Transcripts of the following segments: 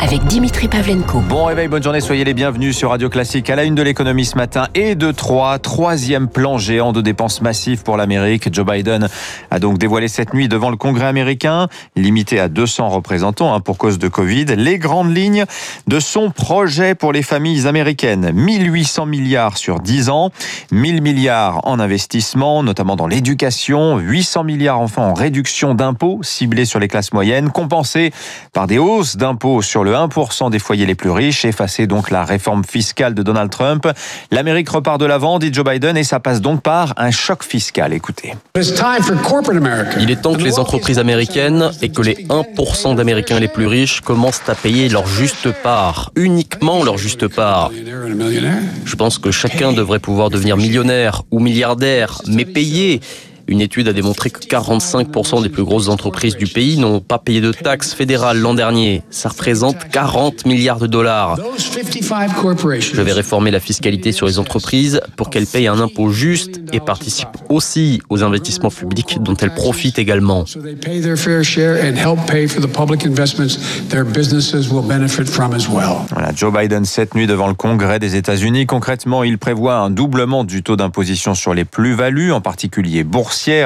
avec Dimitri Pavlenko. Bon réveil, bonne journée, soyez les bienvenus sur Radio Classique à la une de l'économie ce matin et de 3, troisième plan géant de dépenses massives pour l'Amérique. Joe Biden a donc dévoilé cette nuit devant le Congrès américain, limité à 200 représentants hein, pour cause de Covid, les grandes lignes de son projet pour les familles américaines. 1800 milliards sur 10 ans, 1000 milliards en investissement, notamment dans l'éducation, 800 milliards enfin en réduction d'impôts ciblés sur les classes moyennes, compensés par des hausses d'impôts sur le 1% des foyers les plus riches, effacer donc la réforme fiscale de Donald Trump. L'Amérique repart de l'avant, dit Joe Biden, et ça passe donc par un choc fiscal. Écoutez. Il est temps que les entreprises américaines et que les 1% d'Américains les plus riches commencent à payer leur juste part, uniquement leur juste part. Je pense que chacun devrait pouvoir devenir millionnaire ou milliardaire, mais payer une étude a démontré que 45% des plus grosses entreprises du pays n'ont pas payé de taxes fédérales l'an dernier. Ça représente 40 milliards de dollars. Je vais réformer la fiscalité sur les entreprises pour qu'elles payent un impôt juste et participent aussi aux investissements publics dont elles profitent également. Voilà, Joe Biden cette nuit devant le Congrès des États-Unis. Concrètement, il prévoit un doublement du taux d'imposition sur les plus-values, en particulier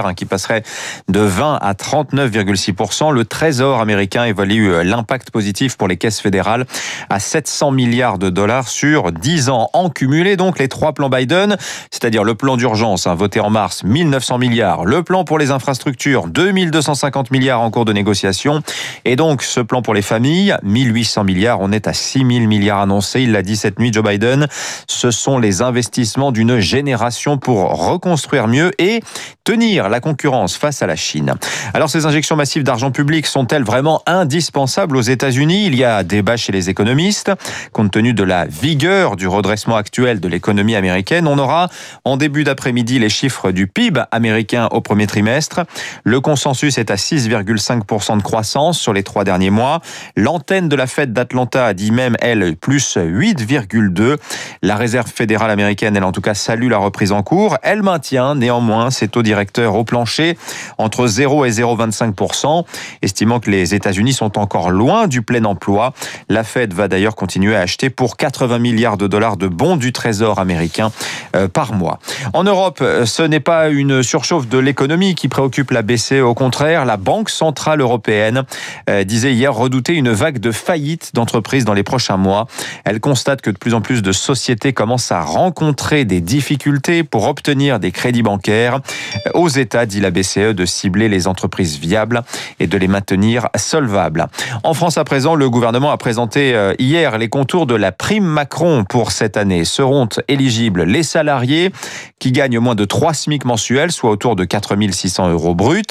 hein, qui passerait de 20 à 39,6%. Le Trésor américain évalue euh, l'impact positif pour les caisses fédérales à 700 milliards de dollars sur 10 ans en cumulé. Donc les trois plans Biden, c'est-à-dire le plan d'urgence hein, voté en mars, 1900 milliards, le plan pour les infrastructures, 2250 milliards en cours de négociation, et donc ce plan pour les familles, 1800 milliards. On est à 6000 milliards annoncés. Il l'a dit cette nuit, Joe Biden. Ce sont les investissements d'une génération pour reconstruire mieux et tenir la concurrence face à la Chine. Alors ces injections massives d'argent public sont-elles vraiment indispensables aux États-Unis? Il y a débat chez les économistes. Compte tenu de la vigueur du redressement actuel de l'économie américaine, on aura en début d'après-midi les chiffres du PIB américain au premier trimestre. Le consensus est à 6,5% de croissance sur les trois derniers mois. L'antenne de la Fed d'Atlanta a dit même, elle, plus 8,2. La réserve fédérale américaine, elle en tout cas salue la reprise en cours. Elle maintient néanmoins ses taux directeurs au plancher entre 0 et 0,25%, estimant que les États-Unis sont encore loin du plein emploi. La Fed va d'ailleurs continuer à acheter pour 80 milliards de dollars de bons du Trésor américain euh, par mois. En Europe, euh, ce n'est pas une surchauffe de l'économie qui préoccupe la BCE. Au contraire, la Banque centrale européenne euh, disait hier redouter une vague de faillites d'entreprises dans les prochains mois. Elle constate que de plus en plus de sociétés commencent à rencontrer des difficultés pour obtenir des crédits bancaires. Aux États, dit la BCE, de cibler les entreprises viables et de les maintenir solvables. En France, à présent, le gouvernement a présenté hier les contours de la prime Macron pour cette année. Seront éligibles les salariés qui gagnent moins de 3 SMIC mensuels, soit autour de 4 600 euros bruts.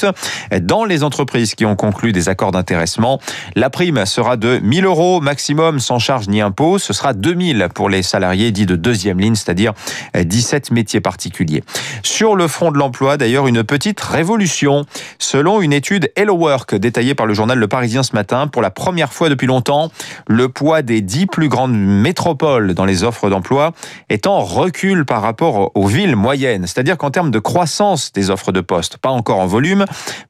Dans les entreprises qui ont conclu des accords d'intéressement, la prime sera de 1000 euros maximum sans charge ni impôt. Ce sera 2000 pour les salariés dits de deuxième ligne, c'est-à-dire 17 métiers particuliers. Sur le front de l'emploi, d'ailleurs, une petite révolution. Selon une étude Hello Work détaillée par le journal Le Parisien ce matin, pour la première fois depuis longtemps, le poids des 10 plus grandes métropoles dans les offres d'emploi est en recul par rapport aux villes moyennes. C'est-à-dire qu'en termes de croissance des offres de poste, pas encore en volume,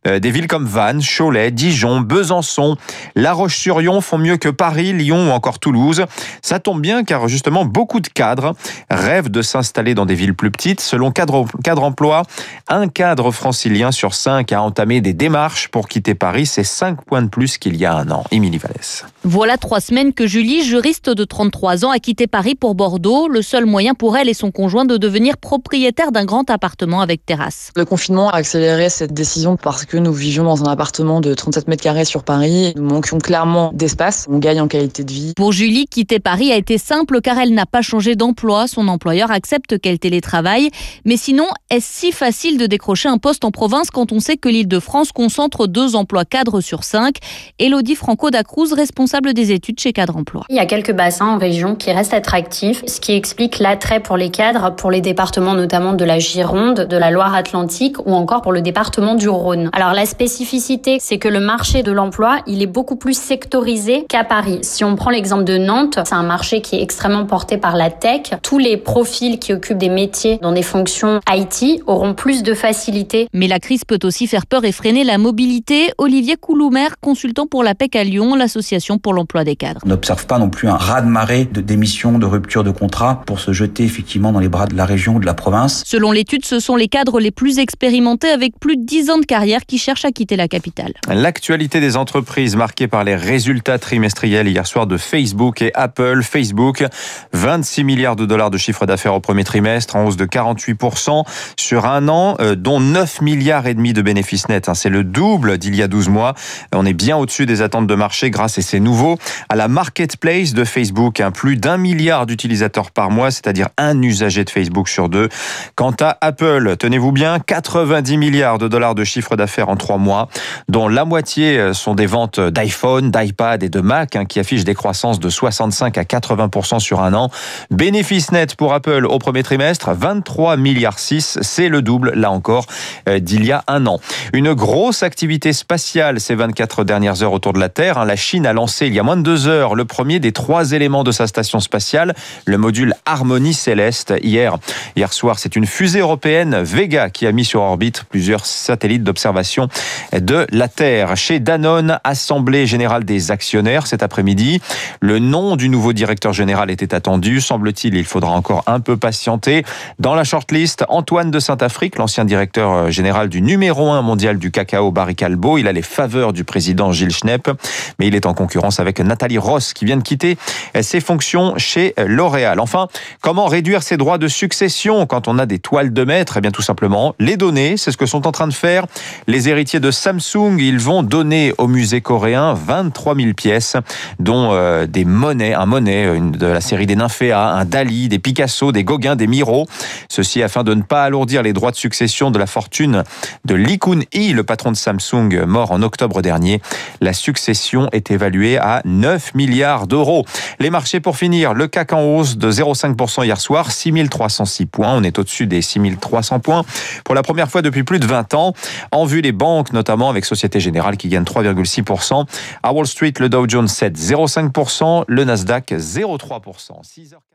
euh, des villes comme Vannes, Cholet, Dijon, Besançon, La Roche-sur-Yon font mieux que Paris, Lyon ou encore Toulouse. Ça tombe bien car justement beaucoup de cadres rêvent de s'installer dans des villes plus petites. Selon Cadre, cadre Emploi, un cadre francilien sur cinq a entamé des démarches pour quitter Paris. C'est cinq points de plus qu'il y a un an. Émilie Vallès. Voilà trois semaines que Julie, juriste de 33 ans, a quitté Paris pour Bordeaux. Le seul moyen pour elle et son conjoint de devenir propriétaire d'un grand appartement avec terrasse. Le confinement a accéléré cette décision parce que nous vivions dans un appartement de 37 mètres carrés sur Paris. Nous manquions clairement d'espace. On gagne en qualité de vie. Pour Julie, quitter Paris a été simple car elle n'a pas changé d'emploi. Son employeur accepte qu'elle télétravaille. Mais sinon, est-ce si facile de décrocher un poste en province quand on sait que l'île de France concentre deux emplois cadres sur cinq Elodie Franco Dacruz, responsable des études chez Cadre Emploi. Il y a quelques bassins en région qui restent attractifs, ce qui explique l'attrait pour les cadres pour les départements notamment de la Gironde, de la Loire-Atlantique ou encore pour le département du Rhône. Alors la spécificité, c'est que le marché de l'emploi, il est beaucoup plus sectorisé qu'à Paris. Si on prend l'exemple de Nantes, c'est un marché qui est extrêmement porté par la tech. Tous les profils qui occupent des métiers dans des fonctions IT auront plus de facilité. Mais la crise peut aussi faire peur et freiner la mobilité. Olivier Couloumer, consultant pour la PEC à Lyon, l'association pour l'emploi des cadres. On n'observe pas non plus un raz-de-marée de démission, de rupture de contrat pour se jeter effectivement dans les bras de la région ou de la province. Selon l'étude, ce sont les cadres les plus expérimentés avec plus de 10 ans de carrière qui cherchent à quitter la capitale. L'actualité des entreprises marquée par les résultats trimestriels hier soir de Facebook et Apple. Facebook, 26 milliards de dollars de chiffre d'affaires au premier trimestre, en hausse de 48% sur un an, dont 9 milliards et demi de bénéfices nets. Hein. C'est le double d'il y a 12 mois. On est bien au-dessus des attentes de marché grâce, et c'est nouveau, à la marketplace de Facebook. Hein. Plus d'un milliard d'utilisateurs par mois, c'est-à-dire un usager de Facebook sur deux. Quant à Apple, tenez-vous bien, 90 milliards de dollars de chiffre d'affaires en trois mois, dont la moitié euh, sont des ventes d'iPhone, d'iPad et de Mac, hein, qui affichent des croissances de 65 à 80% sur un an. Bénéfice net pour Apple au premier trimestre, 23 milliards 6, c'est le double, là encore, euh, d'il y a un an. Une grosse activité spatiale ces 24 dernières heures autour de la Terre. Hein. La Chine a lancé il y a moins de deux heures le premier des trois éléments de sa station spatiale, le module Harmonie Céleste. Hier, hier soir, c'est une fusée européenne Vega qui a mis sur orbite plusieurs satellites d'observation de la Terre. Chez Danone, Assemblée générale des actionnaires cet après-midi. Le nom du nouveau directeur général était attendu. Semble-t-il, il faudra encore un peu patienter. Dans la shortlist, Antoine de Saint-Afrique, l'ancien directeur général du numéro 1 mondial du cacao Barry Calbo. Il a les faveurs du président Gilles Schnepp, mais il est en concurrence avec Nathalie Ross qui vient de quitter ses fonctions chez L'Oréal. Enfin, comment réduire ses droits de succession quand on a des toiles de maître? Eh bien, tout simplement, les donner. C'est ce que sont en train de faire les héritiers de Samsung. Ils vont donner au musée coréen 23 000 pièces, dont euh, des monnaies, un monnaie de la série des Nymphéas, un Dali, des Picasso, des Gauguin, des Miro. Ceci afin de ne pas alourdir les droits de succession de la fortune de Lee Kun-hee, le patron de Samsung, mort en octobre dernier. La succession est évaluée à 9 milliards d'euros. Les marchés pour finir, le CAC en hausse de 0,5% hier soir, 6306 points. On est au-dessus des 6300 points pour la première fois depuis plus de 20 ans. En vue des banques, notamment avec Société Générale qui gagne 3,6%. À Wall Street, le Dow Jones cède 0,5%, le Nasdaq 0,3%. 6h...